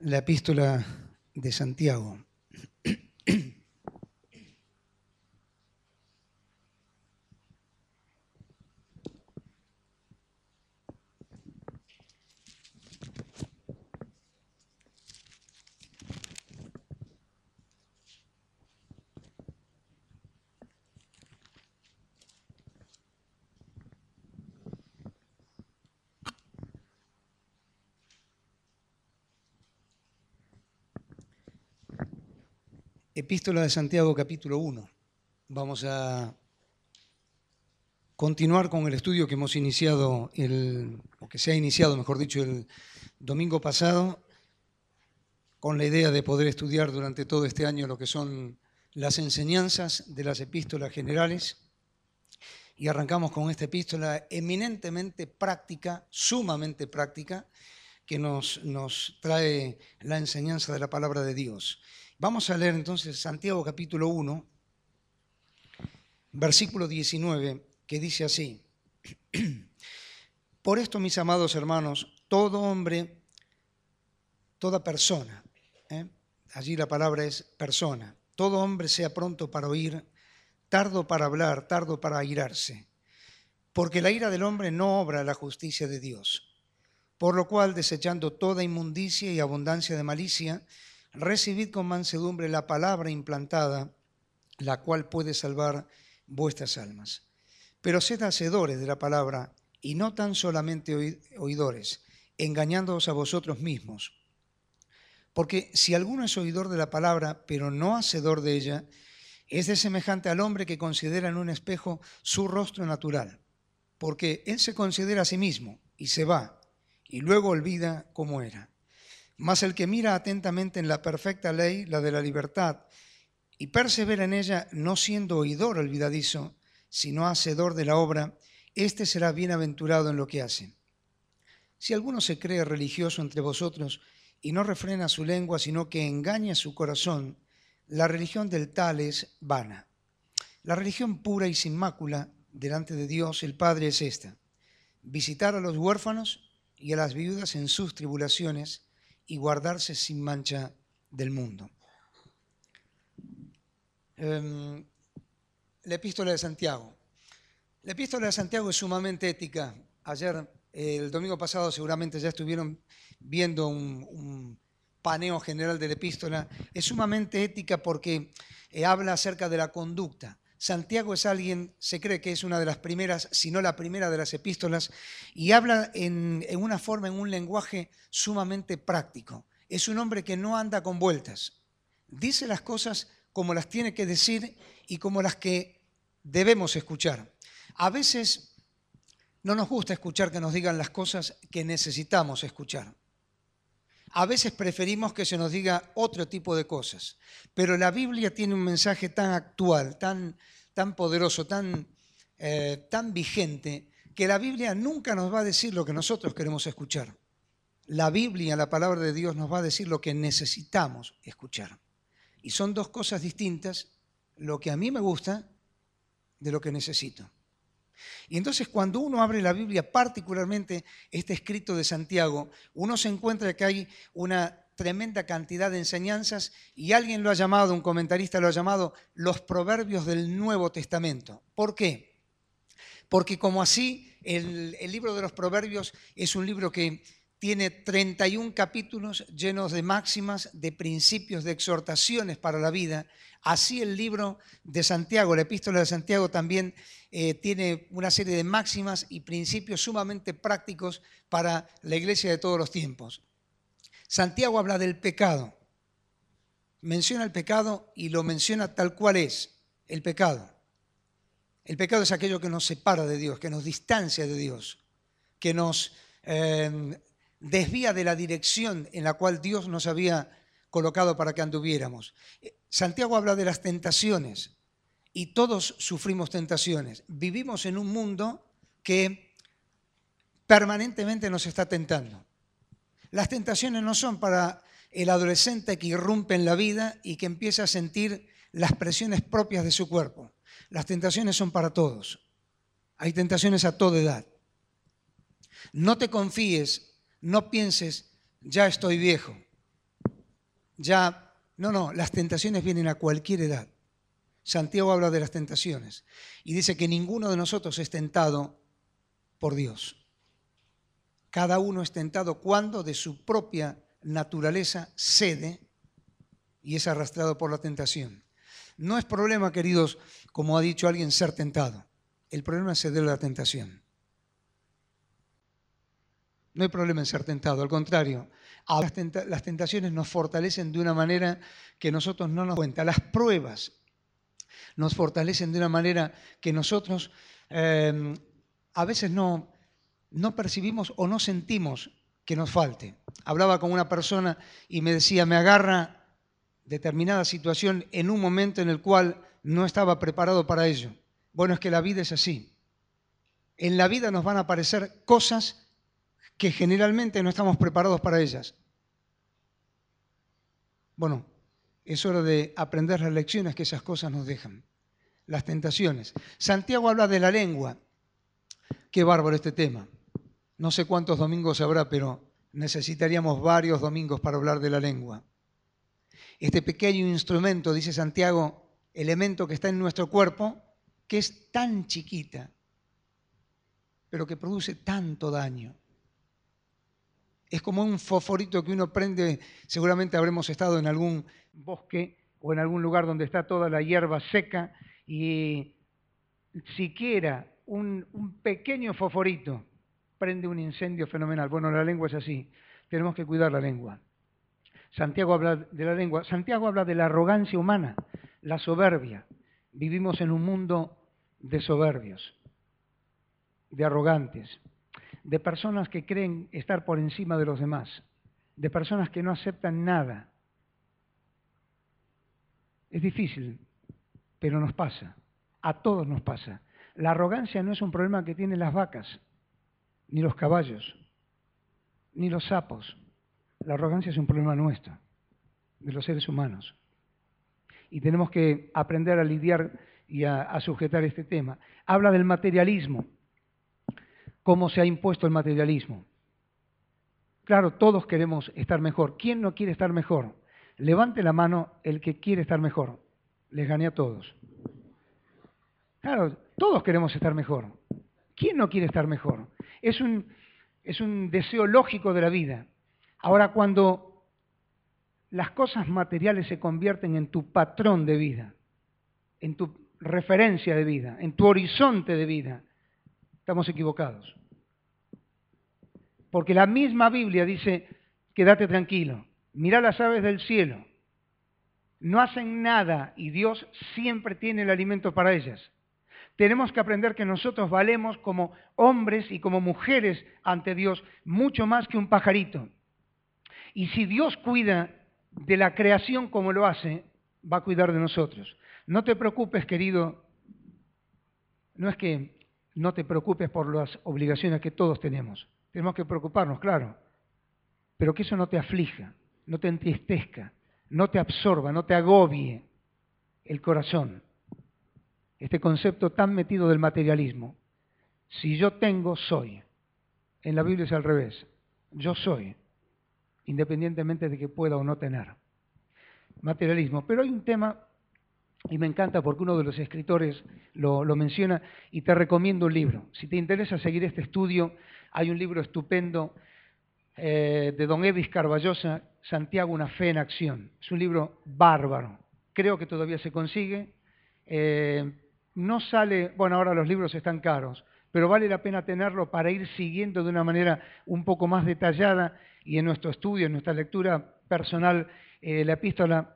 la epístola de Santiago. Epístola de Santiago capítulo 1. Vamos a continuar con el estudio que hemos iniciado, el, o que se ha iniciado, mejor dicho, el domingo pasado, con la idea de poder estudiar durante todo este año lo que son las enseñanzas de las epístolas generales. Y arrancamos con esta epístola eminentemente práctica, sumamente práctica, que nos, nos trae la enseñanza de la palabra de Dios. Vamos a leer entonces Santiago capítulo 1, versículo 19, que dice así. Por esto, mis amados hermanos, todo hombre, toda persona, ¿eh? allí la palabra es persona, todo hombre sea pronto para oír, tardo para hablar, tardo para airarse, porque la ira del hombre no obra la justicia de Dios. Por lo cual, desechando toda inmundicia y abundancia de malicia, recibid con mansedumbre la palabra implantada, la cual puede salvar vuestras almas. Pero sed hacedores de la palabra y no tan solamente oidores, engañándoos a vosotros mismos. Porque si alguno es oidor de la palabra, pero no hacedor de ella, es de semejante al hombre que considera en un espejo su rostro natural, porque él se considera a sí mismo y se va, y luego olvida cómo era. Mas el que mira atentamente en la perfecta ley, la de la libertad, y persevera en ella, no siendo oidor olvidadizo, sino hacedor de la obra, éste será bienaventurado en lo que hace. Si alguno se cree religioso entre vosotros y no refrena su lengua, sino que engaña su corazón, la religión del tal es vana. La religión pura y sin mácula delante de Dios el Padre es esta, visitar a los huérfanos y a las viudas en sus tribulaciones, y guardarse sin mancha del mundo. Em, la epístola de Santiago. La epístola de Santiago es sumamente ética. Ayer, el domingo pasado, seguramente ya estuvieron viendo un, paneo general de la epístola. Es sumamente ética porque eh, habla acerca de la conducta. Santiago es alguien, se cree que es una de las primeras, si no la primera de las epístolas, y habla en, una forma, en un lenguaje sumamente práctico. Es un hombre que no anda con vueltas. Dice las cosas como las tiene que decir y como las que debemos escuchar. A veces no nos gusta escuchar que nos digan las cosas que necesitamos escuchar. A veces preferimos que se nos diga otro tipo de cosas, pero la Biblia tiene un mensaje tan actual, tan, tan poderoso, tan, eh, tan vigente, que la Biblia nunca nos va a decir lo que nosotros queremos escuchar. La Biblia, la palabra de Dios, nos va a decir lo que necesitamos escuchar. Y son dos cosas distintas, lo que a mí me gusta de lo que necesito. Y entonces cuando uno abre la Biblia, particularmente este escrito de Santiago, uno se encuentra que hay una tremenda cantidad de enseñanzas y alguien lo ha llamado, un comentarista lo ha llamado, los proverbios del Nuevo Testamento. ¿Por qué? Porque como así el, el libro de los proverbios es un libro que tiene 31 capítulos llenos de máximas, de principios, de exhortaciones para la vida. Así el libro de Santiago, la epístola de Santiago también eh, tiene una serie de máximas y principios sumamente prácticos para la iglesia de todos los tiempos. Santiago habla del pecado. Menciona el pecado y lo menciona tal cual es, el pecado. El pecado es aquello que nos separa de Dios, que nos distancia de Dios, que nos eh, desvía de la dirección en la cual Dios nos había colocado para que anduviéramos. Santiago habla de las tentaciones y todos sufrimos tentaciones. Vivimos en un mundo que permanentemente nos está tentando. Las tentaciones no son para el adolescente que irrumpe en la vida y que empieza a sentir las presiones propias de su cuerpo. Las tentaciones son para todos. Hay tentaciones a toda edad. No te confíes no pienses, ya estoy viejo, ya, no, no, las tentaciones vienen a cualquier edad. Santiago habla de las tentaciones y dice que ninguno de nosotros es tentado por Dios. Cada uno es tentado cuando de su propia naturaleza cede y es arrastrado por la tentación. No es problema, queridos, como ha dicho alguien, ser tentado. El problema es ceder a la tentación. No hay problema en ser tentado, al contrario, las tentaciones nos fortalecen de una manera que nosotros no nos cuenta. Las pruebas nos fortalecen de una manera que nosotros em, a veces no, no percibimos o no sentimos que nos falte. Hablaba con una persona y me decía, me agarra determinada situación en un momento en el cual no estaba preparado para ello. Bueno, es que la vida es así. En la vida nos van a aparecer cosas que generalmente no estamos preparados para ellas. Bueno, es hora de aprender las lecciones que esas cosas nos dejan, las tentaciones. Santiago habla de la lengua. Qué bárbaro este tema. No sé cuántos domingos habrá, pero necesitaríamos varios domingos para hablar de la lengua. Este pequeño instrumento, dice Santiago, elemento que está en nuestro cuerpo, que es tan chiquita, pero que produce tanto daño. Es como un fosforito que uno prende, seguramente habremos estado en algún bosque o en algún lugar donde está toda la hierba seca y siquiera un, pequeño fosforito prende un incendio fenomenal. Bueno, la lengua es así, tenemos que cuidar la lengua. Santiago habla de la lengua, Santiago habla de la arrogancia humana, la soberbia. Vivimos en un mundo de soberbios, de arrogantes de personas que creen estar por encima de los demás, de personas que no aceptan nada. Es difícil, pero nos pasa, a todos nos pasa. La arrogancia no es un problema que tienen las vacas, ni los caballos, ni los sapos. La arrogancia es un problema nuestro, de los seres humanos. Y tenemos que aprender a lidiar y a, sujetar este tema. Habla del materialismo cómo se ha impuesto el materialismo. Claro, todos queremos estar mejor. ¿Quién no quiere estar mejor? Levante la mano el que quiere estar mejor. Les gané a todos. Claro, todos queremos estar mejor. ¿Quién no quiere estar mejor? Es un, es un deseo lógico de la vida. Ahora, cuando las cosas materiales se convierten en tu patrón de vida, en tu referencia de vida, en tu horizonte de vida, estamos equivocados. Porque la misma Biblia dice, quédate tranquilo, mira las aves del cielo, no hacen nada y Dios siempre tiene el alimento para ellas. Tenemos que aprender que nosotros valemos como hombres y como mujeres ante Dios mucho más que un pajarito. Y si Dios cuida de la creación como lo hace, va a cuidar de nosotros. No te preocupes, querido. No es que no te preocupes por las obligaciones que todos tenemos. Tenemos que preocuparnos, claro, pero que eso no te aflija, no te entristezca, no te absorba, no te agobie el corazón. Este concepto tan metido del materialismo. Si yo tengo, soy. En la Biblia es al revés. Yo soy, independientemente de que pueda o no tener. Materialismo. Pero hay un tema y me encanta porque uno de los escritores lo, menciona y te recomiendo un libro. Si te interesa seguir este estudio, hay un libro estupendo eh, de don Evis Carballosa, Santiago, una fe en acción. Es un libro bárbaro. Creo que todavía se consigue. Eh, no sale, bueno, ahora los libros están caros, pero vale la pena tenerlo para ir siguiendo de una manera un poco más detallada y en nuestro estudio, en nuestra lectura personal, eh, la epístola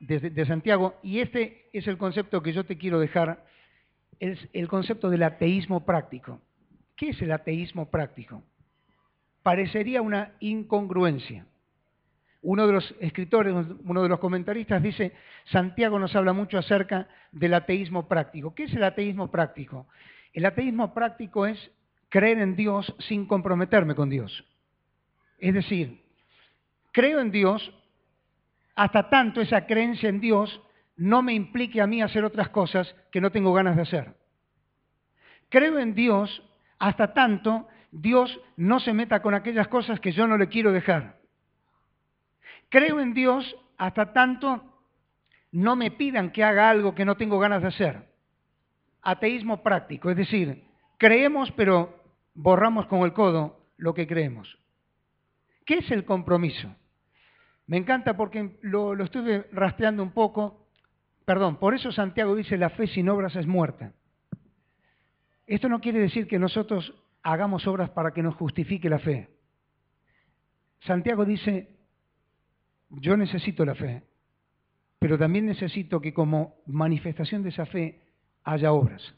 de, Santiago, y este es el concepto que yo te quiero dejar, es el concepto del ateísmo práctico. ¿Qué es el ateísmo práctico? Parecería una incongruencia. Uno de los escritores, uno de los comentaristas dice, Santiago nos habla mucho acerca del ateísmo práctico. ¿Qué es el ateísmo práctico? El ateísmo práctico es creer en Dios sin comprometerme con Dios. Es decir, creo en Dios hasta tanto esa creencia en Dios no me implique a mí hacer otras cosas que no tengo ganas de hacer. Creo en Dios hasta tanto Dios no se meta con aquellas cosas que yo no le quiero dejar. creo en Dios hasta tanto no me pidan que haga algo que no tengo ganas de hacer. Ateísmo práctico, es decir, creemos pero borramos con el codo lo que creemos. ¿Qué es el compromiso? Me encanta porque lo, estuve rastreando un poco. Perdón, por eso Santiago dice la fe sin obras es muerta. Esto no quiere decir que nosotros hagamos obras para que nos justifique la fe. Santiago dice, yo necesito la fe, pero también necesito que como manifestación de esa fe haya obras.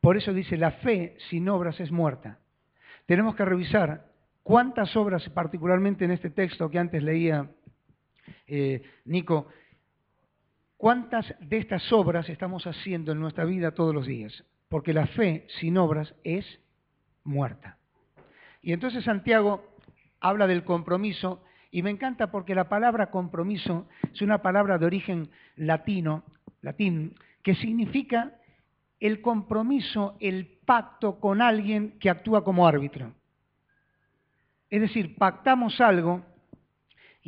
Por eso dice, la fe sin obras es muerta. Tenemos que revisar cuántas obras, particularmente en este texto que antes leía eh, Nico, cuántas de estas obras estamos haciendo en nuestra vida todos los días. Porque la fe sin obras es muerta. Y entonces Santiago habla del compromiso y me encanta porque la palabra compromiso es una palabra de origen latino, latín, que significa el compromiso, el pacto con alguien que actúa como árbitro. Es decir, pactamos algo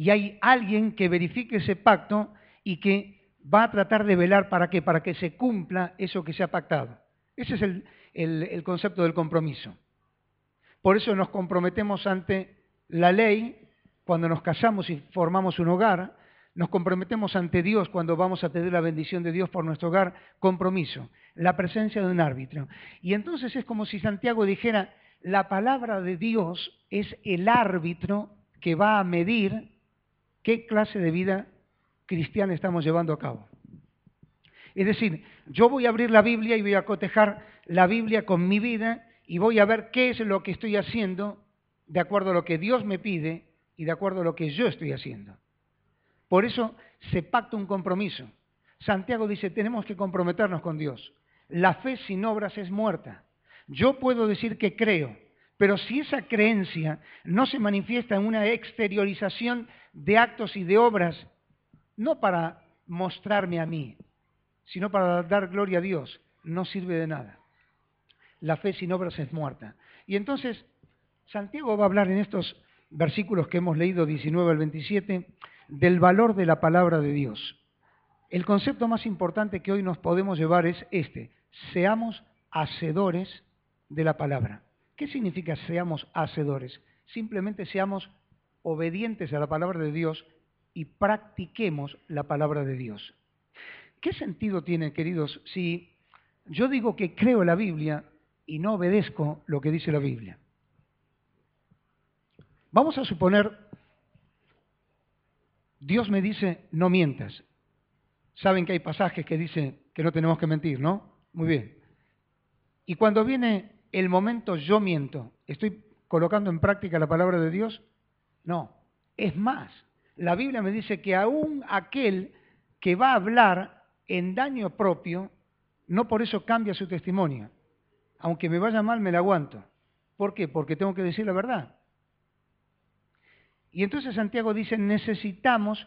y hay alguien que verifique ese pacto y que va a tratar de velar para qué, para que se cumpla eso que se ha pactado. Ese es el, el concepto del compromiso. Por eso nos comprometemos ante la ley cuando nos casamos y formamos un hogar, nos comprometemos ante Dios cuando vamos a pedir la bendición de Dios por nuestro hogar, compromiso, la presencia de un árbitro. Y entonces es como si Santiago dijera, la palabra de Dios es el árbitro que va a medir qué clase de vida cristiana estamos llevando a cabo. Es decir, yo voy a abrir la Biblia y voy a cotejar la Biblia con mi vida y voy a ver qué es lo que estoy haciendo de acuerdo a lo que Dios me pide y de acuerdo a lo que yo estoy haciendo. Por eso se pacta un compromiso. Santiago dice, tenemos que comprometernos con Dios. La fe sin obras es muerta. Yo puedo decir que creo, pero si esa creencia no se manifiesta en una exteriorización de actos y de obras, no para mostrarme a mí, sino para dar gloria a Dios, no sirve de nada. La fe sin obras es muerta. Y entonces, Santiago va a hablar en estos versículos que hemos leído, 19 al 27, del valor de la palabra de Dios. El concepto más importante que hoy nos podemos llevar es este, seamos hacedores de la palabra. ¿Qué significa seamos hacedores? Simplemente seamos obedientes a la palabra de Dios y practiquemos la palabra de Dios. ¿Qué sentido tiene, queridos, si yo digo que creo la Biblia y no obedezco lo que dice la Biblia? Vamos a suponer, Dios me dice, no mientas. Saben que hay pasajes que dicen que no tenemos que mentir, ¿no? Muy bien. Y cuando viene el momento yo miento, ¿estoy colocando en práctica la palabra de Dios? No. Es más, la Biblia me dice que aún aquel que va a hablar en daño propio, no por eso cambia su testimonio. Aunque me vaya mal, me la aguanto. ¿Por qué? Porque tengo que decir la verdad. Y entonces Santiago dice, necesitamos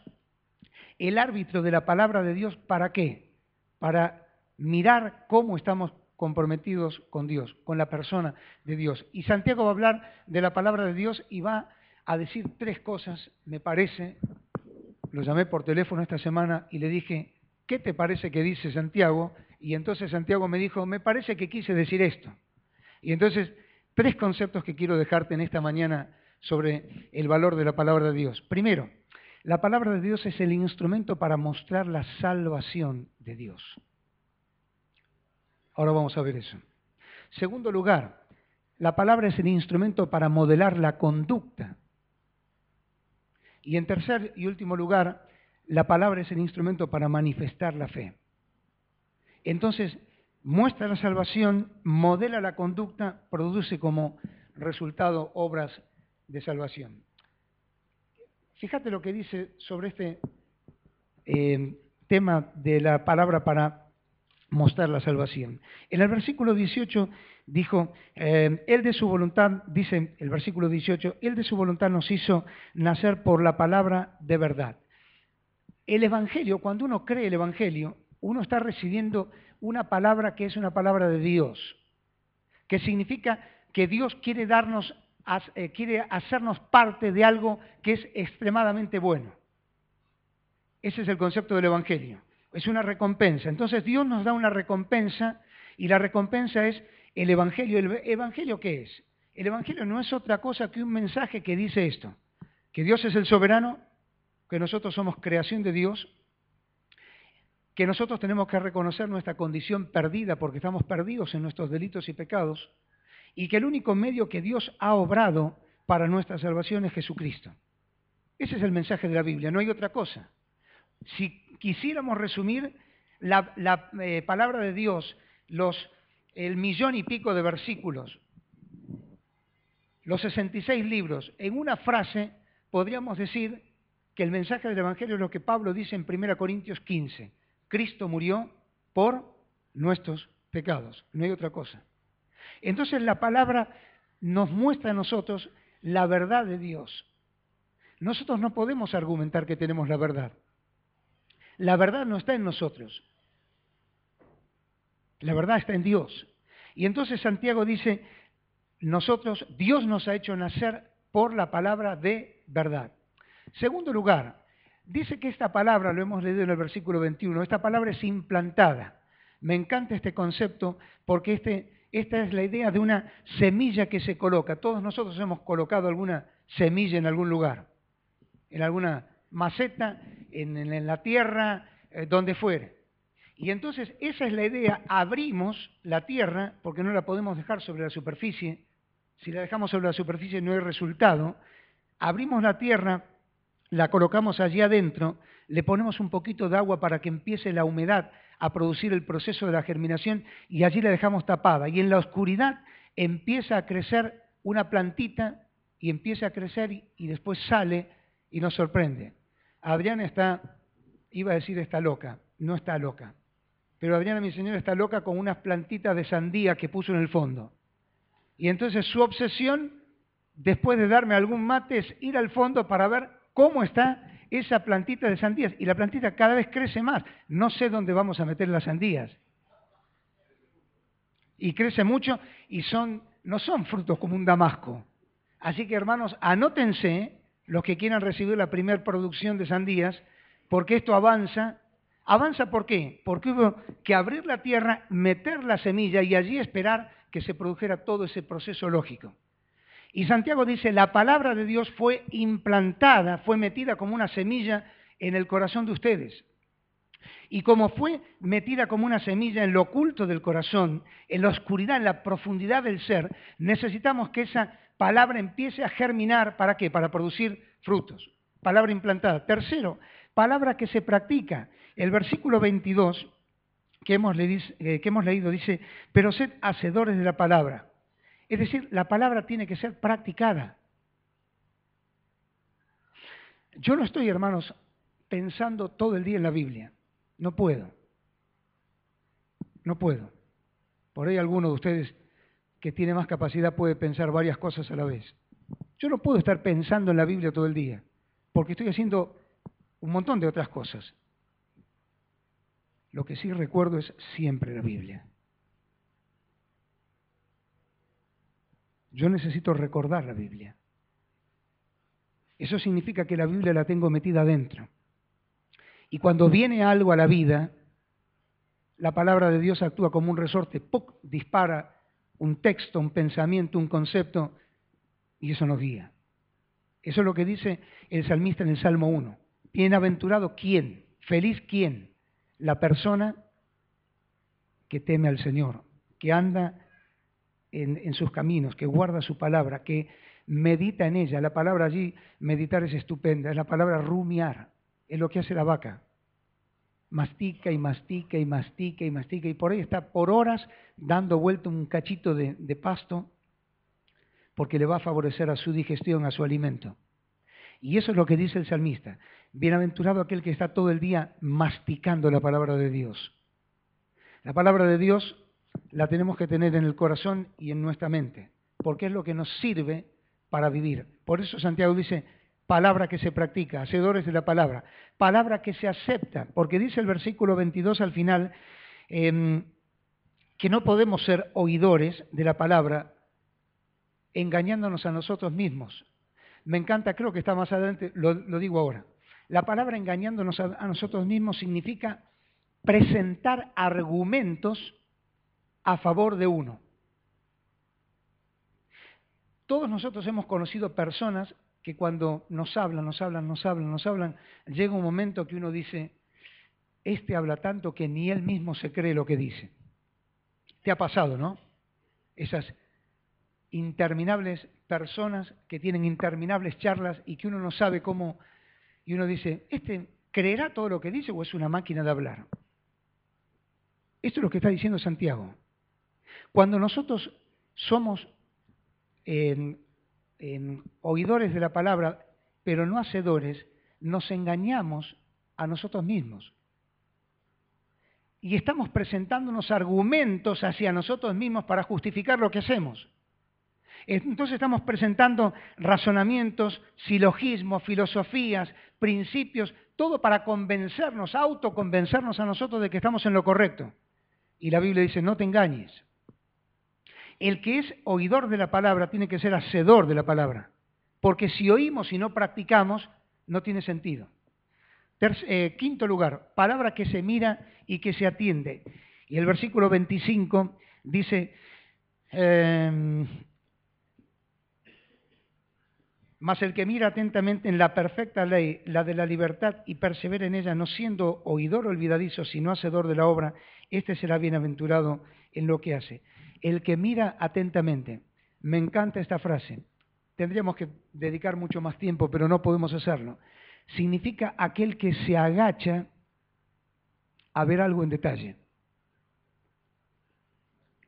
el árbitro de la palabra de Dios, ¿para qué? Para mirar cómo estamos comprometidos con Dios, con la persona de Dios. Y Santiago va a hablar de la palabra de Dios y va a decir tres cosas, me parece, lo llamé por teléfono esta semana y le dije, ¿qué te parece que dice Santiago? Y entonces Santiago me dijo, me parece que quise decir esto. Y entonces, tres conceptos que quiero dejarte en esta mañana sobre el valor de la palabra de Dios. Primero, la palabra de Dios es el instrumento para mostrar la salvación de Dios. Ahora vamos a ver eso. Segundo lugar, la palabra es el instrumento para modelar la conducta. Y en tercer y último lugar, la palabra es el instrumento para manifestar la fe. Entonces, muestra la salvación, modela la conducta, produce como resultado obras de salvación. Fíjate lo que dice sobre este eh, tema de la palabra para mostrar la salvación. En el versículo 18 dijo, eh, Él de su voluntad, dice el versículo 18, Él de su voluntad nos hizo nacer por la palabra de verdad. El Evangelio, cuando uno cree el Evangelio, uno está recibiendo una palabra que es una palabra de Dios, que significa que Dios quiere darnos eh, quiere hacernos parte de algo que es extremadamente bueno. Ese es el concepto del Evangelio. Es una recompensa. Entonces Dios nos da una recompensa y la recompensa es el Evangelio. ¿El Evangelio qué es? El Evangelio no es otra cosa que un mensaje que dice esto, que Dios es el soberano, que nosotros somos creación de Dios, que nosotros tenemos que reconocer nuestra condición perdida porque estamos perdidos en nuestros delitos y pecados, y que el único medio que Dios ha obrado para nuestra salvación es Jesucristo. Ese es el mensaje de la Biblia, no hay otra cosa. Si quisiéramos resumir la, eh, palabra de Dios, los, el millón y pico de versículos, los 66 libros, en una frase podríamos decir que el mensaje del Evangelio es lo que Pablo dice en 1 Corintios 15. Cristo murió por nuestros pecados, no hay otra cosa. Entonces la palabra nos muestra a nosotros la verdad de Dios. Nosotros no podemos argumentar que tenemos la verdad. La verdad no está en nosotros. La verdad está en Dios. Y entonces Santiago dice, nosotros, Dios nos ha hecho nacer por la palabra de verdad. Segundo lugar, dice que esta palabra, lo hemos leído en el versículo 21, esta palabra es implantada. Me encanta este concepto porque este, esta es la idea de una semilla que se coloca. Todos nosotros hemos colocado alguna semilla en algún lugar, en alguna maceta, en, la tierra, eh, donde fuere. Y entonces esa es la idea, abrimos la tierra, porque no la podemos dejar sobre la superficie, si la dejamos sobre la superficie no hay resultado, abrimos la tierra, la colocamos allí adentro, le ponemos un poquito de agua para que empiece la humedad a producir el proceso de la germinación y allí la dejamos tapada. Y en la oscuridad empieza a crecer una plantita y empieza a crecer y, después sale y nos sorprende. Adriana está, iba a decir está loca, no está loca, pero Adriana, mi señora, está loca con unas plantitas de sandía que puso en el fondo. Y entonces su obsesión, después de darme algún mate, es ir al fondo para ver cómo está esa plantita de sandías. Y la plantita cada vez crece más. No sé dónde vamos a meter las sandías. Y crece mucho y son, no son frutos como un damasco. Así que hermanos, anótense los que quieran recibir la primera producción de sandías, porque esto avanza. ¿Avanza por qué? Porque hubo que abrir la tierra, meter la semilla y allí esperar que se produjera todo ese proceso lógico. Y Santiago dice, la palabra de Dios fue implantada, fue metida como una semilla en el corazón de ustedes. Y como fue metida como una semilla en lo oculto del corazón, en la oscuridad, en la profundidad del ser, necesitamos que esa palabra empiece a germinar. ¿Para qué? Para producir frutos. Palabra implantada. Tercero, palabra que se practica. El versículo 22 que hemos, eh, que hemos leído dice, pero sed hacedores de la palabra. Es decir, la palabra tiene que ser practicada. Yo no estoy, hermanos, pensando todo el día en la Biblia. No puedo. No puedo. Por ahí alguno de ustedes que tiene más capacidad puede pensar varias cosas a la vez. Yo no puedo estar pensando en la Biblia todo el día, porque estoy haciendo un montón de otras cosas. Lo que sí recuerdo es siempre la Biblia. Yo necesito recordar la Biblia. Eso significa que la Biblia la tengo metida adentro. Y cuando viene algo a la vida, la palabra de Dios actúa como un resorte, ¡puc! dispara un texto, un pensamiento, un concepto, y eso nos guía. Eso es lo que dice el salmista en el Salmo 1. Bienaventurado quién, feliz quién, la persona que teme al Señor, que anda en, sus caminos, que guarda su palabra, que medita en ella. La palabra allí, meditar es estupenda, es la palabra rumiar, es lo que hace la vaca. Mastica y mastica y mastica y mastica y por ahí está por horas dando vuelta un cachito de, de pasto porque le va a favorecer a su digestión, a su alimento. Y eso es lo que dice el salmista. Bienaventurado aquel que está todo el día masticando la palabra de Dios. La palabra de Dios la tenemos que tener en el corazón y en nuestra mente, porque es lo que nos sirve para vivir. Por eso Santiago dice, palabra que se practica, hacedores de la palabra, palabra que se acepta, porque dice el versículo 22 al final em, que no podemos ser oidores de la palabra engañándonos a nosotros mismos. Me encanta, creo que está más adelante, lo, digo ahora. La palabra engañándonos a, a nosotros mismos significa presentar argumentos a favor de uno. Todos nosotros hemos conocido personas que cuando nos hablan, nos hablan, nos hablan, nos hablan, llega un momento que uno dice, este habla tanto que ni él mismo se cree lo que dice. Te ha pasado, ¿no? Esas interminables personas que tienen interminables charlas y que uno no sabe cómo, y uno dice, ¿este creerá todo lo que dice o es una máquina de hablar? Esto es lo que está diciendo Santiago. Cuando nosotros somos oidores de la palabra, pero no hacedores, nos engañamos a nosotros mismos. Y estamos presentándonos argumentos hacia nosotros mismos para justificar lo que hacemos. Entonces estamos presentando razonamientos, silogismos, filosofías, principios, todo para convencernos, autoconvencernos a nosotros de que estamos en lo correcto. Y la Biblia dice, no te engañes. El que es oidor de la palabra tiene que ser hacedor de la palabra. Porque si oímos y no practicamos, no tiene sentido. Eh, quinto lugar, palabra que se mira y que se atiende. Y el versículo 25 dice, em, mas el que mira atentamente en la perfecta ley, la de la libertad, y persevera en ella, no siendo oidor olvidadizo, sino hacedor de la obra, este será bienaventurado en lo que hace. El que mira atentamente. Me encanta esta frase. Tendríamos que dedicar mucho más tiempo, pero no podemos hacerlo. Significa aquel que se agacha a ver algo en detalle.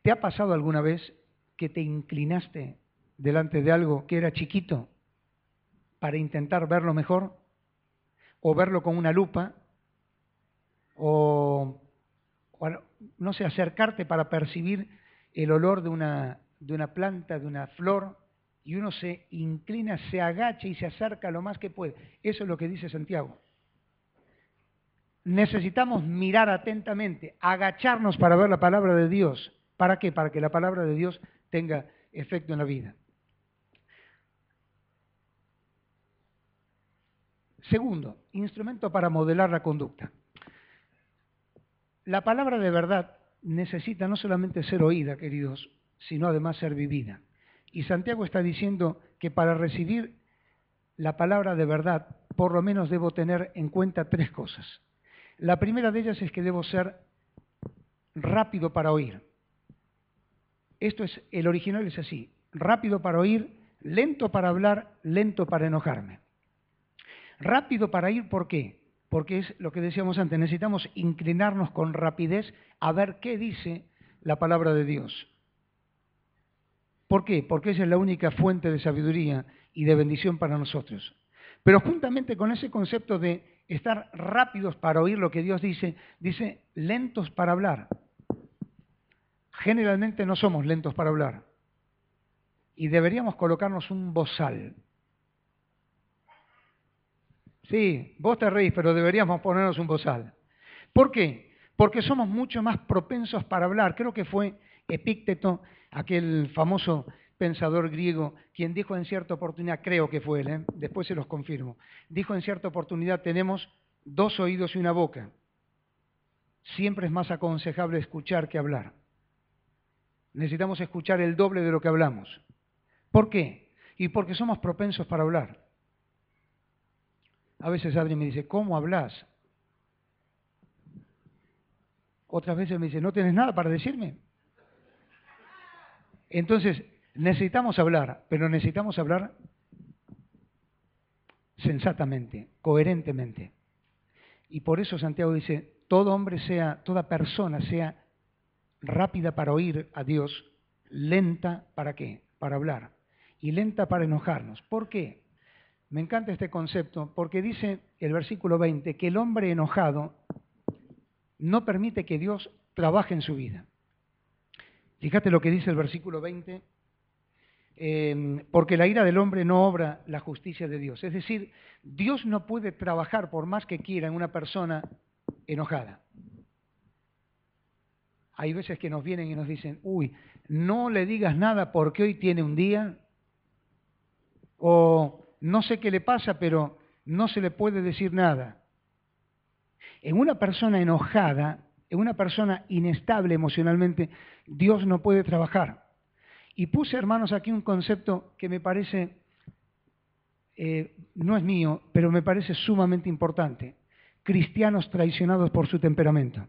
¿Te ha pasado alguna vez que te inclinaste delante de algo que era chiquito para intentar verlo mejor, o verlo con una lupa, o, no sé, acercarte para percibir el olor de una, de una planta, de una flor, y uno se inclina, se agacha y se acerca lo más que puede. Eso es lo que dice Santiago. Necesitamos mirar atentamente, agacharnos para ver la palabra de Dios. ¿Para qué? Para que la palabra de Dios tenga efecto en la vida. Segundo, instrumento para modelar la conducta. La palabra de verdad necesita no solamente ser oída, queridos, sino además ser vivida. Y Santiago está diciendo que para recibir la palabra de verdad, por lo menos debo tener en cuenta tres cosas. La primera de ellas es que debo ser rápido para oír. Esto es, el original es así, rápido para oír, lento para hablar, lento para enojarme. Rápido para ir, ¿por qué? Porque es lo que decíamos antes, necesitamos inclinarnos con rapidez a ver qué dice la palabra de Dios. ¿Por qué? Porque esa es la única fuente de sabiduría y de bendición para nosotros. Pero juntamente con ese concepto de estar rápidos para oír lo que Dios dice, dice lentos para hablar. Generalmente no somos lentos para hablar. Y deberíamos colocarnos un bozal Sí, vos te reís, pero deberíamos ponernos un bozal. ¿Por qué? Porque somos mucho más propensos para hablar. Creo que fue Epícteto, aquel famoso pensador griego, quien dijo en cierta oportunidad, creo que fue él, ¿eh? después se los confirmo, dijo en cierta oportunidad, tenemos dos oídos y una boca. Siempre es más aconsejable escuchar que hablar. Necesitamos escuchar el doble de lo que hablamos. ¿Por qué? Y porque somos propensos para hablar. A veces Adri me dice, ¿cómo hablas? Otras veces me dice, ¿no tienes nada para decirme? Entonces, necesitamos hablar, pero necesitamos hablar sensatamente, coherentemente. Y por eso Santiago dice, todo hombre sea, toda persona sea rápida para oír a Dios, lenta para qué? Para hablar. Y lenta para enojarnos. ¿Por qué? Me encanta este concepto porque dice el versículo 20 que el hombre enojado no permite que Dios trabaje en su vida. Fíjate lo que dice el versículo 20, em, porque la ira del hombre no obra la justicia de Dios. Es decir, Dios no puede trabajar por más que quiera en una persona enojada. Hay veces que nos vienen y nos dicen, uy, no le digas nada porque hoy tiene un día, o no sé qué le pasa, pero no se le puede decir nada. En una persona enojada, en una persona inestable emocionalmente, Dios no puede trabajar. Y puse, hermanos, aquí un concepto que me parece, eh, no es mío, pero me parece sumamente importante. Cristianos traicionados por su temperamento.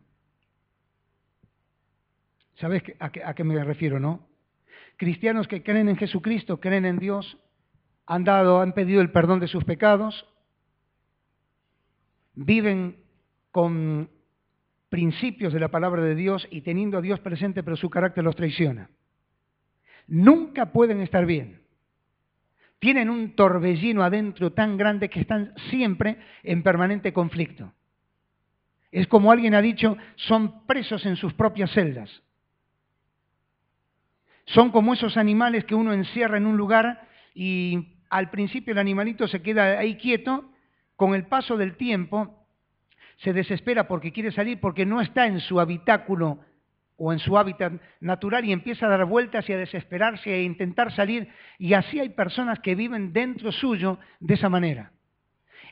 ¿Sabes a qué, a qué me refiero, no? Cristianos que creen en Jesucristo, creen en Dios, han dado, han pedido el perdón de sus pecados, viven con principios de la palabra de Dios y teniendo a Dios presente, pero su carácter los traiciona. Nunca pueden estar bien. Tienen un torbellino adentro tan grande que están siempre en permanente conflicto. Es como alguien ha dicho, son presos en sus propias celdas. Son como esos animales que uno encierra en un lugar y al principio el animalito se queda ahí quieto, con el paso del tiempo se desespera porque quiere salir, porque no está en su habitáculo o en su hábitat natural y empieza a dar vueltas y a desesperarse e intentar salir. Y así hay personas que viven dentro suyo de esa manera.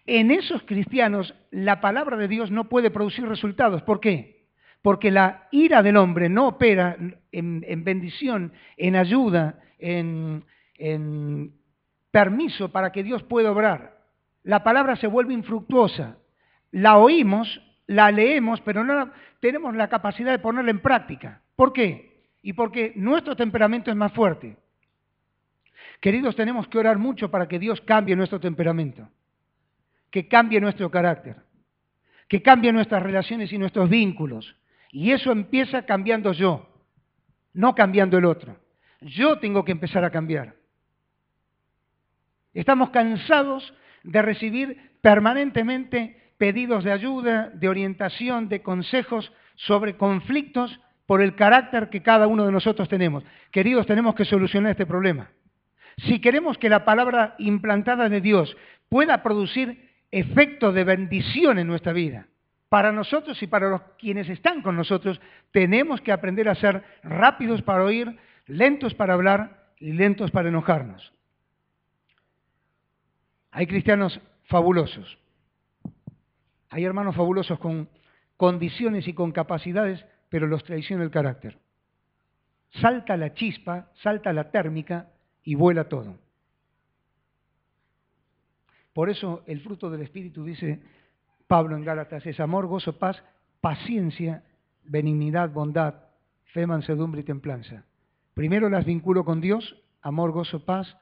En esos cristianos la palabra de Dios no puede producir resultados. ¿Por qué? Porque la ira del hombre no opera en, bendición, en ayuda, en, en permiso para que Dios pueda obrar. La palabra se vuelve infructuosa. La oímos, la leemos, pero no tenemos la capacidad de ponerla en práctica. ¿Por qué? Y porque nuestro temperamento es más fuerte. Queridos, tenemos que orar mucho para que Dios cambie nuestro temperamento, que cambie nuestro carácter, que cambie nuestras relaciones y nuestros vínculos. Y eso empieza cambiando yo, no cambiando el otro. Yo tengo que empezar a cambiar. Estamos cansados de recibir permanentemente pedidos de ayuda, de orientación, de consejos sobre conflictos por el carácter que cada uno de nosotros tenemos. Queridos, tenemos que solucionar este problema. Si queremos que la palabra implantada de Dios pueda producir efecto de bendición en nuestra vida, para nosotros y para los quienes están con nosotros, tenemos que aprender a ser rápidos para oír, lentos para hablar y lentos para enojarnos. Hay cristianos fabulosos. Hay hermanos fabulosos con condiciones y con capacidades, pero los traiciona el carácter. Salta la chispa, salta la térmica y vuela todo. Por eso el fruto del Espíritu, dice Pablo en Gálatas, es amor, gozo, paz, paciencia, benignidad, bondad, fe, mansedumbre y templanza. Primero las vinculo con Dios, amor, gozo, paz,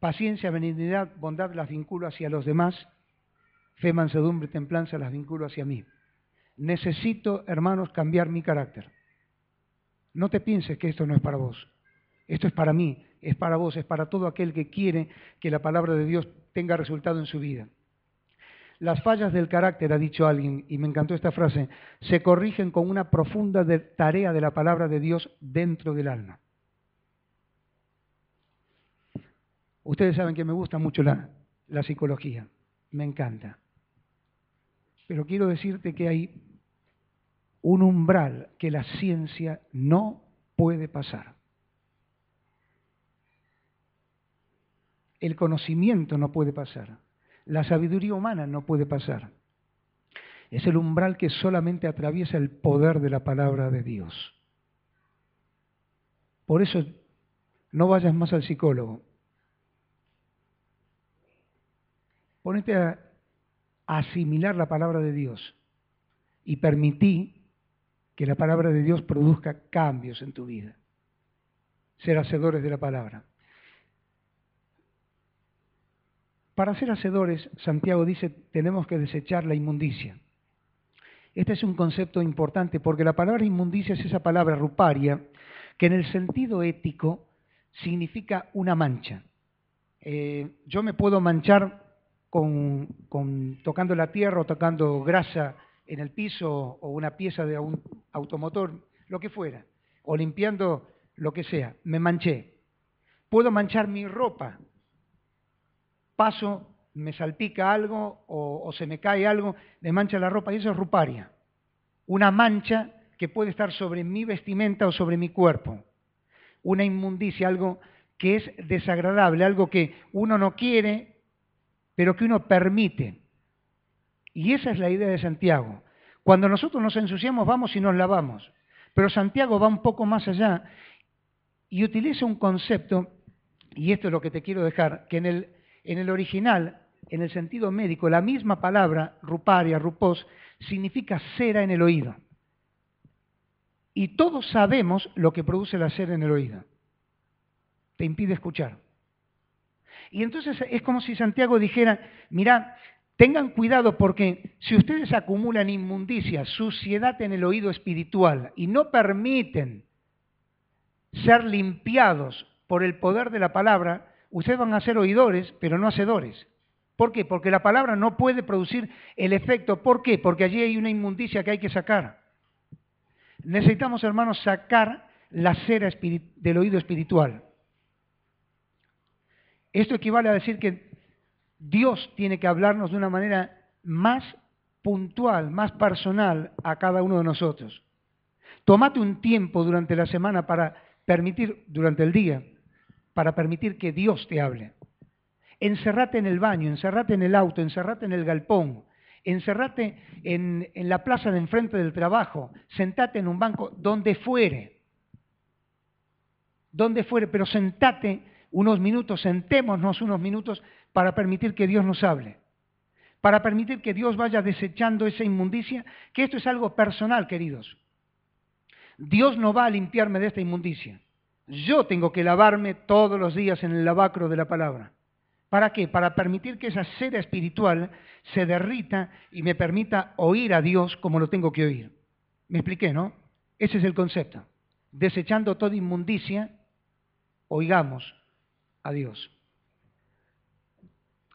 Paciencia, benignidad, bondad las vinculo hacia los demás. Fe, mansedumbre, templanza las vinculo hacia mí. Necesito, hermanos, cambiar mi carácter. No te pienses que esto no es para vos. Esto es para mí, es para vos, es para todo aquel que quiere que la palabra de Dios tenga resultado en su vida. Las fallas del carácter, ha dicho alguien, y me encantó esta frase, se corrigen con una profunda tarea de la palabra de Dios dentro del alma. Ustedes saben que me gusta mucho la, psicología, me encanta. Pero quiero decirte que hay un umbral que la ciencia no puede pasar. El conocimiento no puede pasar. La sabiduría humana no puede pasar. Es el umbral que solamente atraviesa el poder de la palabra de Dios. Por eso no vayas más al psicólogo. Ponete a asimilar la palabra de Dios y permití que la palabra de Dios produzca cambios en tu vida. Ser hacedores de la palabra. Para ser hacedores, Santiago dice, tenemos que desechar la inmundicia. Este es un concepto importante porque la palabra inmundicia es esa palabra ruparia que en el sentido ético significa una mancha. Eh, yo me puedo manchar con, tocando la tierra o tocando grasa en el piso o una pieza de un automotor, lo que fuera, o limpiando lo que sea, me manché. Puedo manchar mi ropa, paso, me salpica algo o, o se me cae algo, me mancha la ropa y eso es ruparia. Una mancha que puede estar sobre mi vestimenta o sobre mi cuerpo. Una inmundicia, algo que es desagradable, algo que uno no quiere, pero que uno permite. Y esa es la idea de Santiago. Cuando nosotros nos ensuciamos, vamos y nos lavamos. Pero Santiago va un poco más allá y utiliza un concepto, y esto es lo que te quiero dejar, que en el, en el original, en el sentido médico, la misma palabra, ruparia, rupos, significa cera en el oído. Y todos sabemos lo que produce la cera en el oído. Te impide escuchar. Y entonces es como si Santiago dijera, mira, tengan cuidado porque si ustedes acumulan inmundicia, suciedad en el oído espiritual y no permiten ser limpiados por el poder de la palabra, ustedes van a ser oidores, pero no hacedores. ¿Por qué? Porque la palabra no puede producir el efecto. ¿Por qué? Porque allí hay una inmundicia que hay que sacar. Necesitamos, hermanos, sacar la cera del oído espiritual. Esto equivale a decir que Dios tiene que hablarnos de una manera más puntual, más personal a cada uno de nosotros. Tómate un tiempo durante la semana para permitir, durante el día, para permitir que Dios te hable. Encerrate en el baño, encerrate en el auto, encerrate en el galpón, encerrate en, en la plaza de enfrente del trabajo, sentate en un banco, donde fuere, donde fuere, pero sentate unos minutos, sentémonos unos minutos para permitir que Dios nos hable, para permitir que Dios vaya desechando esa inmundicia, que esto es algo personal, queridos. Dios no va a limpiarme de esta inmundicia. Yo tengo que lavarme todos los días en el lavacro de la palabra. ¿Para qué? Para permitir que esa cera espiritual se derrita y me permita oír a Dios como lo tengo que oír. ¿Me expliqué, no? Ese es el concepto. Desechando toda inmundicia, oigamos a Dios.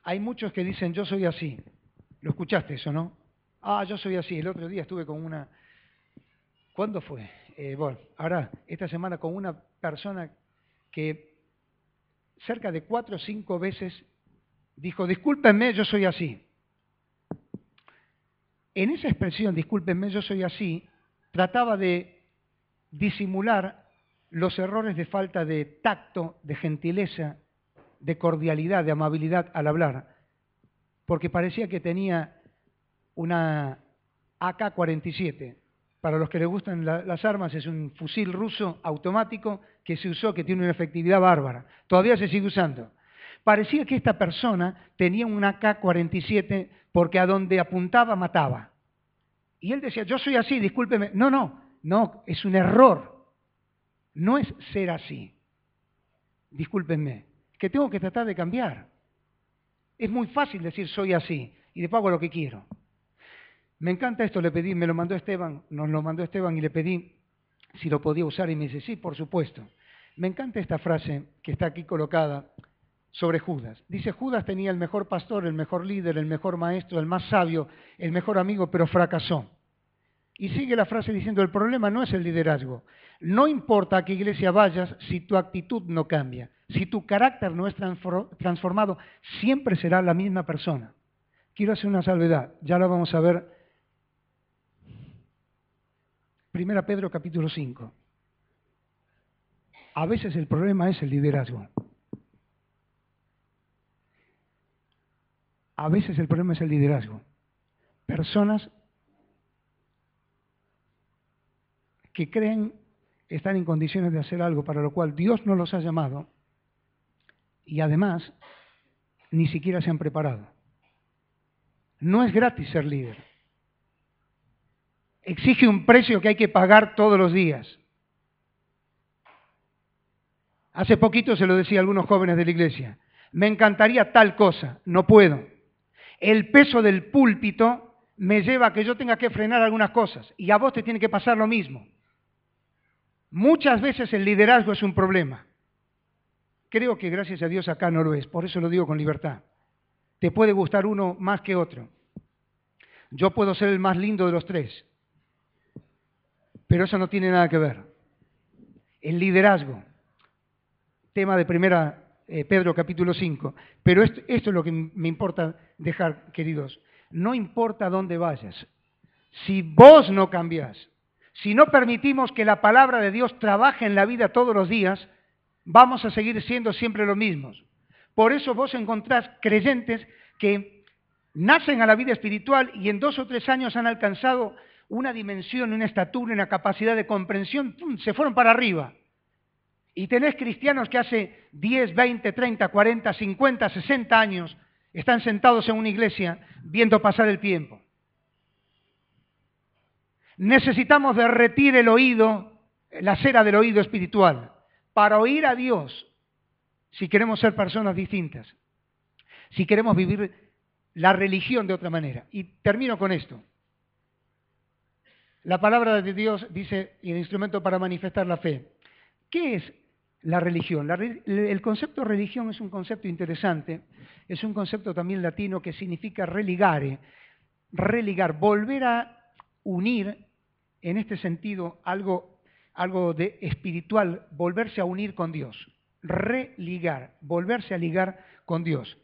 Hay muchos que dicen, yo soy así. ¿Lo escuchaste eso, no? Ah, yo soy así. El otro día estuve con una... ¿Cuándo fue? Eh, bueno, ahora, esta semana con una persona que cerca de cuatro o cinco veces dijo, discúlpenme, yo soy así. En esa expresión, discúlpenme, yo soy así, trataba de disimular los errores de falta de tacto, de gentileza, de cordialidad, de amabilidad al hablar, porque parecía que tenía una AK-47 para los que les gustan las armas, es un fusil ruso automático que se usó, que tiene una efectividad bárbara. Todavía se sigue usando. Parecía que esta persona tenía un AK-47 porque a donde apuntaba mataba. Y él decía, yo soy así, discúlpeme. No, no, no, es un error. No es ser así. Discúlpenme, que tengo que tratar de cambiar. Es muy fácil decir soy así y después hago lo que quiero. Me encanta esto, le pedí, me lo mandó Esteban, nos lo mandó Esteban y le pedí si lo podía usar y me dice, sí, por supuesto. Me encanta esta frase que está aquí colocada sobre Judas. Dice, Judas tenía el mejor pastor, el mejor líder, el mejor maestro, el más sabio, el mejor amigo, pero fracasó. Y sigue la frase diciendo, el problema no es el liderazgo. No importa a qué iglesia vayas si tu actitud no cambia. Si tu carácter no es transformado, siempre será la misma persona. Quiero hacer una salvedad, ya la vamos a ver Primera Pedro capítulo 5. A veces el problema es el liderazgo. A veces el problema es el liderazgo. Personas que creen estar en condiciones de hacer algo para lo cual Dios no los ha llamado y además ni siquiera se han preparado. No es gratis ser líder exige un precio que hay que pagar todos los días. Hace poquito se lo decía a algunos jóvenes de la iglesia, me encantaría tal cosa, no puedo. El peso del púlpito me lleva a que yo tenga que frenar algunas cosas y a vos te tiene que pasar lo mismo. Muchas veces el liderazgo es un problema. Creo que gracias a Dios acá no lo es, por eso lo digo con libertad. Te puede gustar uno más que otro. Yo puedo ser el más lindo de los tres, pero eso no tiene nada que ver. El liderazgo, tema de primera eh, Pedro capítulo 5. Pero esto, esto es lo que me importa dejar, queridos. No importa dónde vayas. Si vos no cambias, si no permitimos que la palabra de Dios trabaje en la vida todos los días, vamos a seguir siendo siempre los mismos. Por eso vos encontrás creyentes que nacen a la vida espiritual y en dos o tres años han alcanzado una dimensión, una estatura, una capacidad de comprensión, se fueron para arriba. Y tenés cristianos que hace 10, 20, 30, 40, 50, 60 años están sentados en una iglesia viendo pasar el tiempo. Necesitamos derretir el oído, la cera del oído espiritual, para oír a Dios si queremos ser personas distintas, si queremos vivir la religión de otra manera. Y termino con esto. La palabra de Dios dice, y el instrumento para manifestar la fe. ¿Qué es la religión? el concepto religión es un concepto interesante, es un concepto también latino que significa religare, religar, volver a unir en este sentido algo, algo de espiritual, volverse a unir con Dios, religar, volverse a ligar con Dios.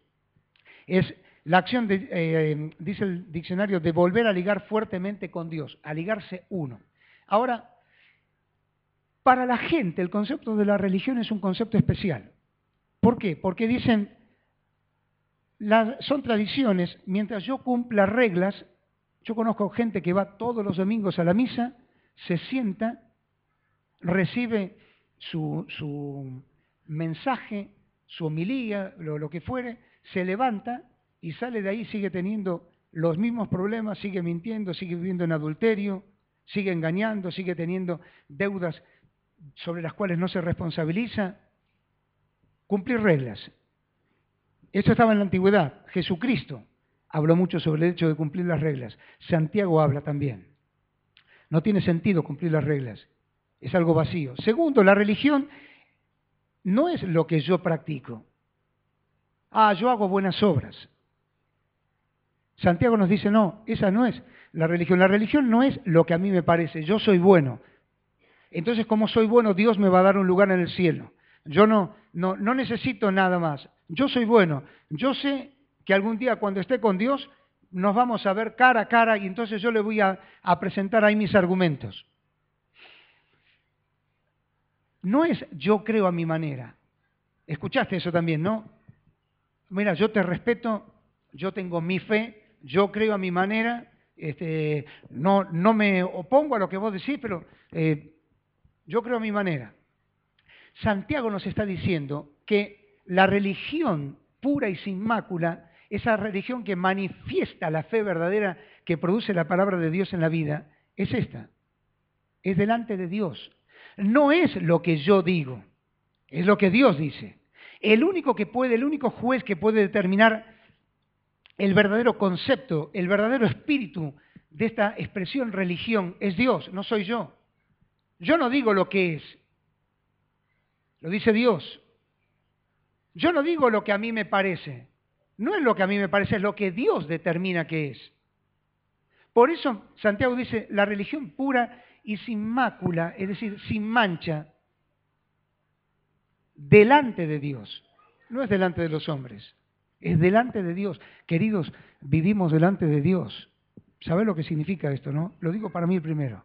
Es la acción, de, eh, dice el diccionario, de volver a ligar fuertemente con Dios, a ligarse uno. Ahora, para la gente el concepto de la religión es un concepto especial. ¿Por qué? Porque dicen, son tradiciones, mientras yo cumpla reglas, yo conozco gente que va todos los domingos a la misa, se sienta, recibe su, mensaje, su homilía, lo, lo que fuere, se levanta y sale de ahí, sigue teniendo los mismos problemas, sigue mintiendo, sigue viviendo en adulterio, sigue engañando, sigue teniendo deudas sobre las cuales no se responsabiliza. Cumplir reglas. Esto estaba en la antigüedad. Jesucristo habló mucho sobre el hecho de cumplir las reglas. Santiago habla también. No tiene sentido cumplir las reglas. Es algo vacío. Segundo, la religión no es lo que yo practico. Ah, yo hago buenas obras. Santiago nos dice, no, esa no es la religión. La religión no es lo que a mí me parece, yo soy bueno. Entonces, como soy bueno, Dios me va a dar un lugar en el cielo. Yo no, no, no necesito nada más. Yo soy bueno. Yo sé que algún día cuando esté con Dios nos vamos a ver cara a cara y entonces yo le voy a, presentar ahí mis argumentos. No es yo creo a mi manera. Escuchaste eso también, ¿no? Mira, yo te respeto, yo tengo mi fe, yo creo a mi manera, este, no, no, me opongo a lo que vos decís, pero eh, yo creo a mi manera. Santiago nos está diciendo que la religión pura y sin mácula, esa religión que manifiesta la fe verdadera que produce la palabra de Dios en la vida, es esta. Es delante de Dios. No es lo que yo digo, es lo que Dios dice. El único que puede, el único juez que puede determinar el verdadero concepto, el verdadero espíritu de esta expresión religión es Dios, no soy yo. Yo no digo lo que es, lo dice Dios. Yo no digo lo que a mí me parece, no es lo que a mí me parece, es lo que Dios determina que es. Por eso Santiago dice, la religión pura y sin mácula, es decir, sin mancha, delante de Dios, no es delante de los hombres es delante de Dios. Queridos, vivimos delante de Dios. ¿Sabes lo que significa esto, no? Lo digo para mí primero.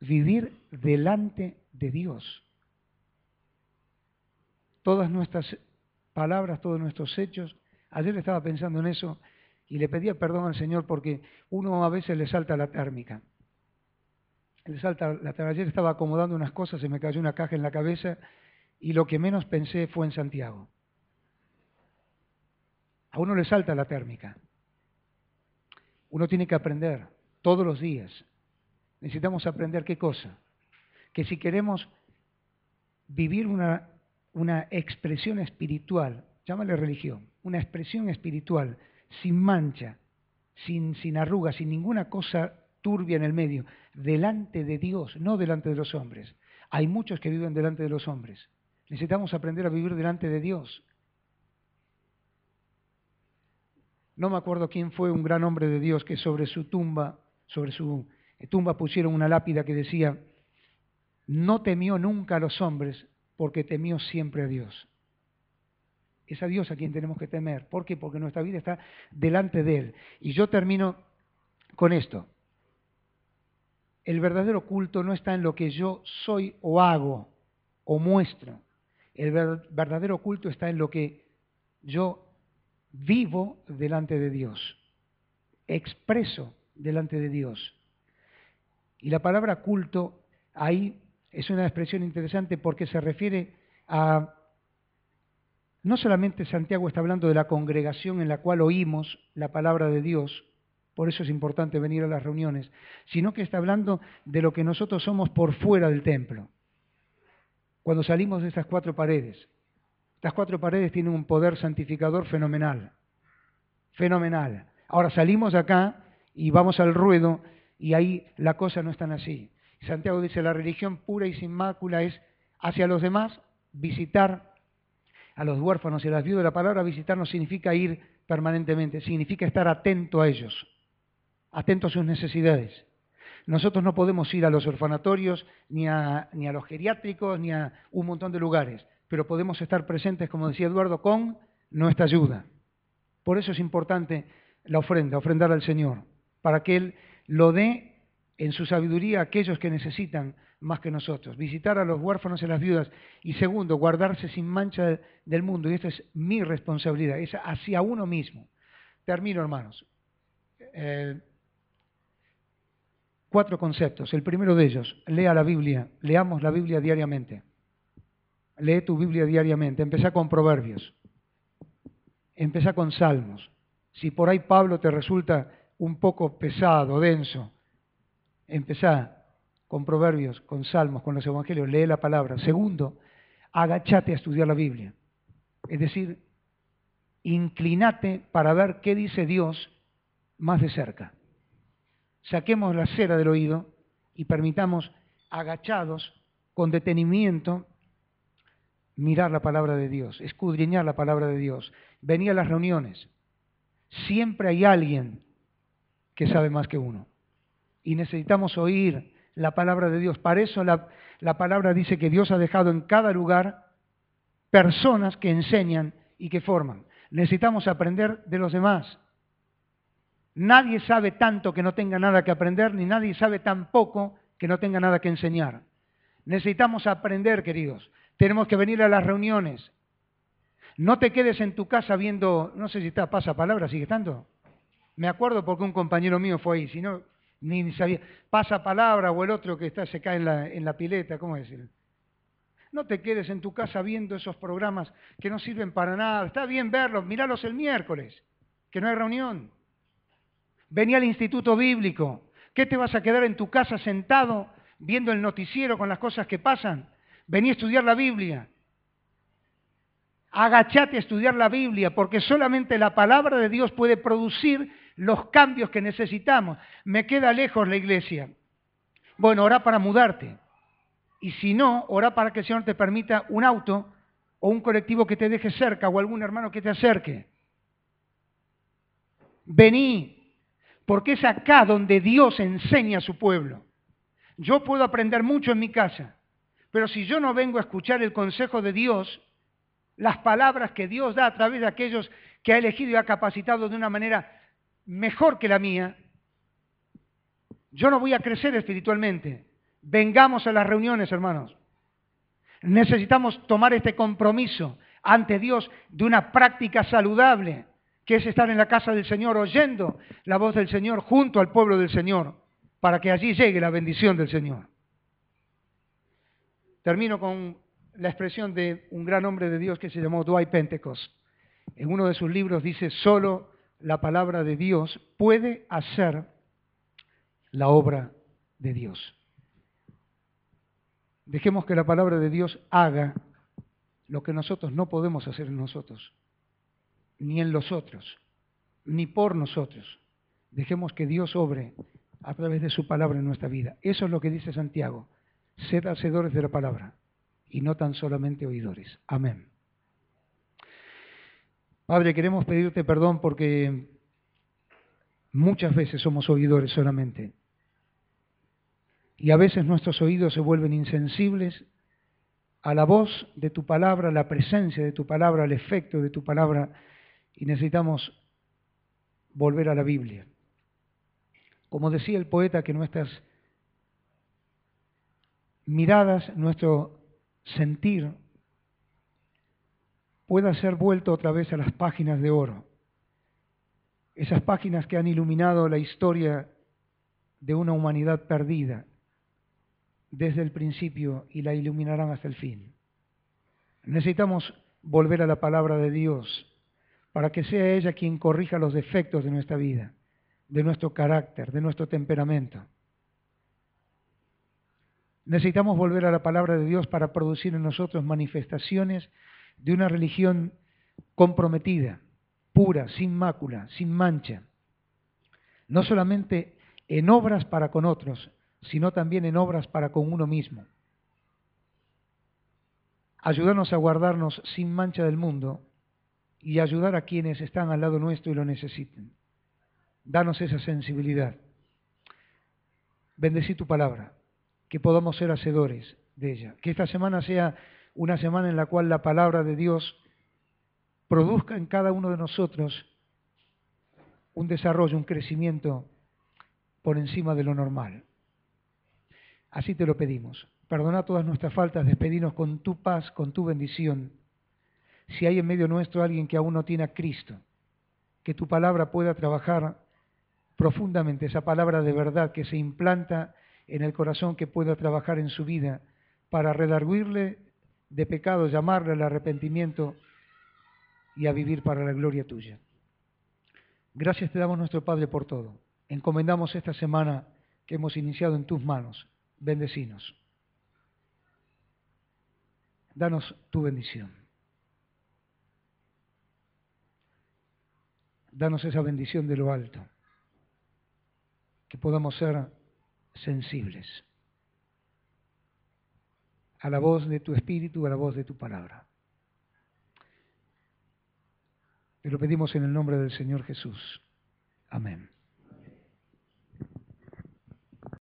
Vivir delante de Dios. Todas nuestras palabras, todos nuestros hechos. Ayer estaba pensando en eso y le pedía perdón al Señor porque uno a veces le salta la térmica. Le salta la térmica. Ayer estaba acomodando unas cosas, se me cayó una caja en la cabeza y lo que menos pensé fue en Santiago. A uno le salta la térmica. Uno tiene que aprender todos los días. Necesitamos aprender qué cosa. Que si queremos vivir una, una expresión espiritual, llámale religión, una expresión espiritual sin mancha, sin, sin arrugas, sin ninguna cosa turbia en el medio, delante de Dios, no delante de los hombres. Hay muchos que viven delante de los hombres. Necesitamos aprender a vivir delante de Dios. no me acuerdo quién fue un gran hombre de Dios que sobre su tumba, sobre su tumba pusieron una lápida que decía, no temió nunca a los hombres porque temió siempre a Dios. Es a Dios a quien tenemos que temer. ¿Por qué? Porque nuestra vida está delante de Él. Y yo termino con esto. El verdadero culto no está en lo que yo soy o hago o muestro. El verdadero culto está en lo que yo vivo delante de Dios, expreso delante de Dios. Y la palabra culto ahí es una expresión interesante porque se refiere a, no solamente Santiago está hablando de la congregación en la cual oímos la palabra de Dios, por eso es importante venir a las reuniones, sino que está hablando de lo que nosotros somos por fuera del templo. Cuando salimos de estas cuatro paredes, estas cuatro paredes tienen un poder santificador fenomenal, fenomenal. Ahora salimos de acá y vamos al ruedo y ahí la cosa no es tan así. Santiago dice, la religión pura y sin mácula es hacia los demás visitar a los huérfanos y a las viudas. La palabra visitar no significa ir permanentemente, significa estar atento a ellos atento a sus necesidades. Nosotros no podemos ir a los orfanatorios, ni a, ni a los geriátricos, ni a un montón de lugares, pero podemos estar presentes, como decía Eduardo, con nuestra ayuda. Por eso es importante la ofrenda, ofrendar al Señor, para que Él lo dé en su sabiduría a aquellos que necesitan más que nosotros. Visitar a los huérfanos y a las viudas. Y segundo, guardarse sin mancha del mundo. Y esta es mi responsabilidad, es hacia uno mismo. Termino, hermanos. Eh, cuatro conceptos. El primero de ellos, lea la Biblia, leamos la Biblia diariamente. Lee tu Biblia diariamente. Empezá con proverbios. Empezá con salmos. Si por ahí Pablo te resulta un poco pesado, denso, empezá con proverbios, con salmos, con los evangelios, lee la palabra. Segundo, agachate a estudiar la Biblia. Es decir, inclinate para ver qué dice Dios más de cerca saquemos la cera del oído y permitamos agachados, con detenimiento, mirar la palabra de Dios, escudriñar la palabra de Dios. Venir a las reuniones. Siempre hay alguien que sabe más que uno. Y necesitamos oír la palabra de Dios. Para eso la, la palabra dice que Dios ha dejado en cada lugar personas que enseñan y que forman. Necesitamos aprender de los demás. Nadie sabe tanto que no tenga nada que aprender, ni nadie sabe tan poco que no tenga nada que enseñar. Necesitamos aprender, queridos. Tenemos que venir a las reuniones. No te quedes en tu casa viendo, no sé si está pasa palabra, sigue estando. Me acuerdo porque un compañero mío fue ahí, si no, ni sabía, pasa palabra o el otro que está, se cae en la, en la pileta, ¿cómo decir? No te quedes en tu casa viendo esos programas que no sirven para nada. Está bien verlos, míralos el miércoles, que no hay reunión. Vení al instituto bíblico. ¿Qué te vas a quedar en tu casa sentado viendo el noticiero con las cosas que pasan? Vení a estudiar la Biblia. Agachate a estudiar la Biblia, porque solamente la palabra de Dios puede producir los cambios que necesitamos. Me queda lejos la iglesia. Bueno, orá para mudarte. Y si no, orá para que el Señor te permita un auto o un colectivo que te deje cerca o algún hermano que te acerque. Vení, porque es acá donde Dios enseña a su pueblo. Yo puedo aprender mucho en mi casa, pero si yo no vengo a escuchar el consejo de Dios, las palabras que Dios da a través de aquellos que ha elegido y ha capacitado de una manera mejor que la mía, yo no voy a crecer espiritualmente. Vengamos a las reuniones, hermanos. Necesitamos tomar este compromiso ante Dios de una práctica saludable que es estar en la casa del Señor oyendo la voz del Señor junto al pueblo del Señor, para que allí llegue la bendición del Señor. Termino con la expresión de un gran hombre de Dios que se llamó Dwight Pentecost. En uno de sus libros dice, solo la palabra de Dios puede hacer la obra de Dios. Dejemos que la palabra de Dios haga lo que nosotros no podemos hacer en nosotros ni en los otros, ni por nosotros. Dejemos que Dios obre a través de su palabra en nuestra vida. Eso es lo que dice Santiago. Sed hacedores de la palabra y no tan solamente oidores. Amén. Padre, queremos pedirte perdón porque muchas veces somos oidores solamente. Y a veces nuestros oídos se vuelven insensibles a la voz de tu palabra, a la presencia de tu palabra, al efecto de tu palabra y necesitamos volver a la Biblia. Como decía el poeta, que nuestras miradas, nuestro sentir, pueda ser vuelto otra vez a las páginas de oro esas páginas que han iluminado la historia de una humanidad perdida desde el principio y la iluminarán hasta el fin. Necesitamos volver a la palabra de Dios para que sea ella quien corrija los defectos de nuestra vida, de nuestro carácter, de nuestro temperamento. Necesitamos volver a la palabra de Dios para producir en nosotros manifestaciones de una religión comprometida, pura, sin mácula, sin mancha. No solamente en obras para con otros, sino también en obras para con uno mismo. Ayúdanos a guardarnos sin mancha del mundo y ayudar a quienes están al lado nuestro y lo necesiten. Danos esa sensibilidad. Bendecí tu palabra, que podamos ser hacedores de ella. Que esta semana sea una semana en la cual la palabra de Dios produzca en cada uno de nosotros un desarrollo, un crecimiento por encima de lo normal. Así te lo pedimos. Perdona todas nuestras faltas, despedinos con tu paz, con tu bendición. Si hay en medio nuestro alguien que aún no tiene a Cristo, que tu palabra pueda trabajar profundamente, esa palabra de verdad que se implanta en el corazón, que pueda trabajar en su vida para redarguirle de pecado, llamarle al arrepentimiento y a vivir para la gloria tuya. Gracias te damos nuestro Padre por todo. Encomendamos esta semana que hemos iniciado en tus manos bendecinos. Danos tu bendición. Danos esa bendición de lo alto, que podamos ser sensibles a la voz de tu espíritu, a la voz de tu palabra. Te lo pedimos en el nombre del Señor Jesús. Amén.